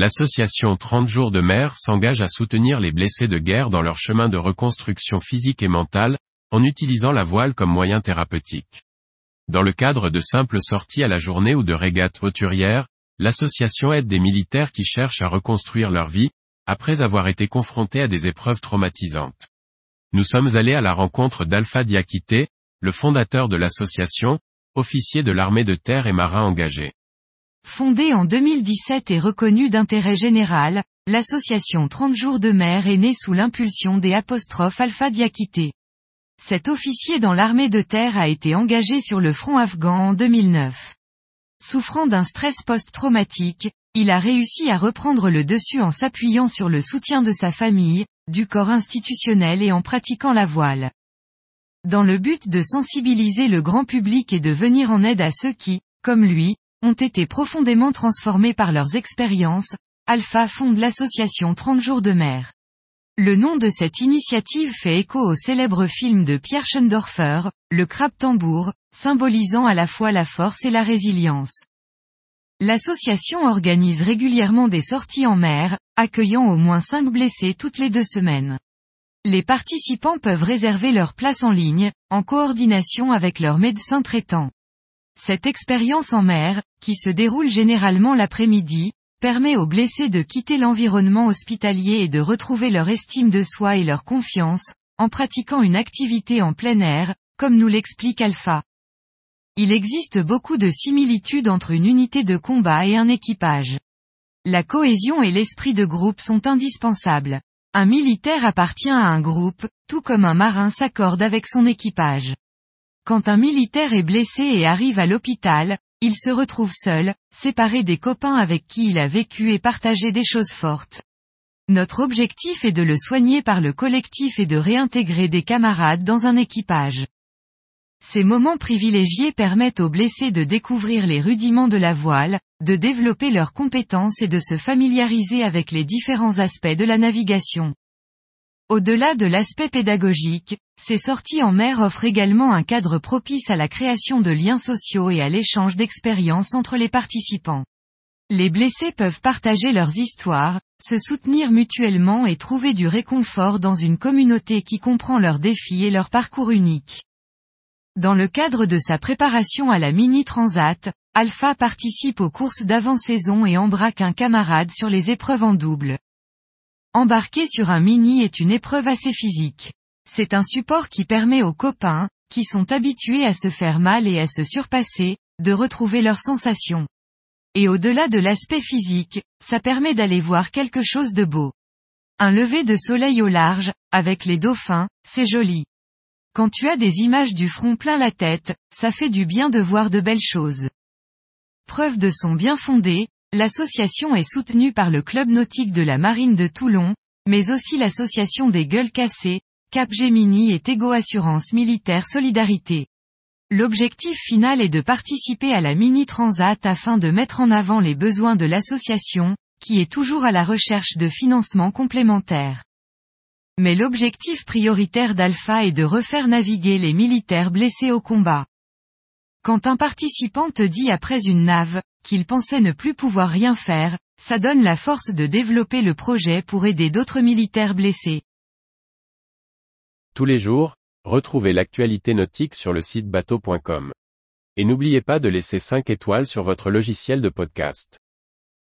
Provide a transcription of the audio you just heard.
L'association 30 jours de mer s'engage à soutenir les blessés de guerre dans leur chemin de reconstruction physique et mentale, en utilisant la voile comme moyen thérapeutique. Dans le cadre de simples sorties à la journée ou de régates hauturières, l'association aide des militaires qui cherchent à reconstruire leur vie, après avoir été confrontés à des épreuves traumatisantes. Nous sommes allés à la rencontre d'Alpha Diakité, le fondateur de l'association, officier de l'armée de terre et marin engagé. Fondée en 2017 et reconnue d'intérêt général, l'association 30 jours de mer est née sous l'impulsion des apostrophes Alpha Diakité. Cet officier dans l'armée de terre a été engagé sur le front afghan en 2009. Souffrant d'un stress post-traumatique, il a réussi à reprendre le dessus en s'appuyant sur le soutien de sa famille, du corps institutionnel et en pratiquant la voile. Dans le but de sensibiliser le grand public et de venir en aide à ceux qui, comme lui, ont été profondément transformés par leurs expériences, Alpha fonde l'association 30 jours de mer. Le nom de cette initiative fait écho au célèbre film de Pierre Schendorfer, Le crabe tambour, symbolisant à la fois la force et la résilience. L'association organise régulièrement des sorties en mer, accueillant au moins 5 blessés toutes les deux semaines. Les participants peuvent réserver leur place en ligne, en coordination avec leur médecin traitant. Cette expérience en mer, qui se déroule généralement l'après-midi, permet aux blessés de quitter l'environnement hospitalier et de retrouver leur estime de soi et leur confiance, en pratiquant une activité en plein air, comme nous l'explique Alpha. Il existe beaucoup de similitudes entre une unité de combat et un équipage. La cohésion et l'esprit de groupe sont indispensables. Un militaire appartient à un groupe, tout comme un marin s'accorde avec son équipage. Quand un militaire est blessé et arrive à l'hôpital, il se retrouve seul, séparé des copains avec qui il a vécu et partagé des choses fortes. Notre objectif est de le soigner par le collectif et de réintégrer des camarades dans un équipage. Ces moments privilégiés permettent aux blessés de découvrir les rudiments de la voile, de développer leurs compétences et de se familiariser avec les différents aspects de la navigation. Au-delà de l'aspect pédagogique, ces sorties en mer offrent également un cadre propice à la création de liens sociaux et à l'échange d'expériences entre les participants. Les blessés peuvent partager leurs histoires, se soutenir mutuellement et trouver du réconfort dans une communauté qui comprend leurs défis et leur parcours unique. Dans le cadre de sa préparation à la Mini Transat, Alpha participe aux courses d'avant-saison et embraque un camarade sur les épreuves en double. Embarquer sur un mini est une épreuve assez physique. C'est un support qui permet aux copains, qui sont habitués à se faire mal et à se surpasser, de retrouver leurs sensations. Et au-delà de l'aspect physique, ça permet d'aller voir quelque chose de beau. Un lever de soleil au large, avec les dauphins, c'est joli. Quand tu as des images du front plein la tête, ça fait du bien de voir de belles choses. Preuve de son bien fondé, L'association est soutenue par le Club nautique de la Marine de Toulon, mais aussi l'association des Gueules Cassées, Capgemini et Tego Assurance Militaire Solidarité. L'objectif final est de participer à la Mini Transat afin de mettre en avant les besoins de l'association, qui est toujours à la recherche de financements complémentaires. Mais l'objectif prioritaire d'Alpha est de refaire naviguer les militaires blessés au combat. Quand un participant te dit après une nave, qu'il pensait ne plus pouvoir rien faire, ça donne la force de développer le projet pour aider d'autres militaires blessés. Tous les jours, retrouvez l'actualité nautique sur le site bateau.com. Et n'oubliez pas de laisser 5 étoiles sur votre logiciel de podcast.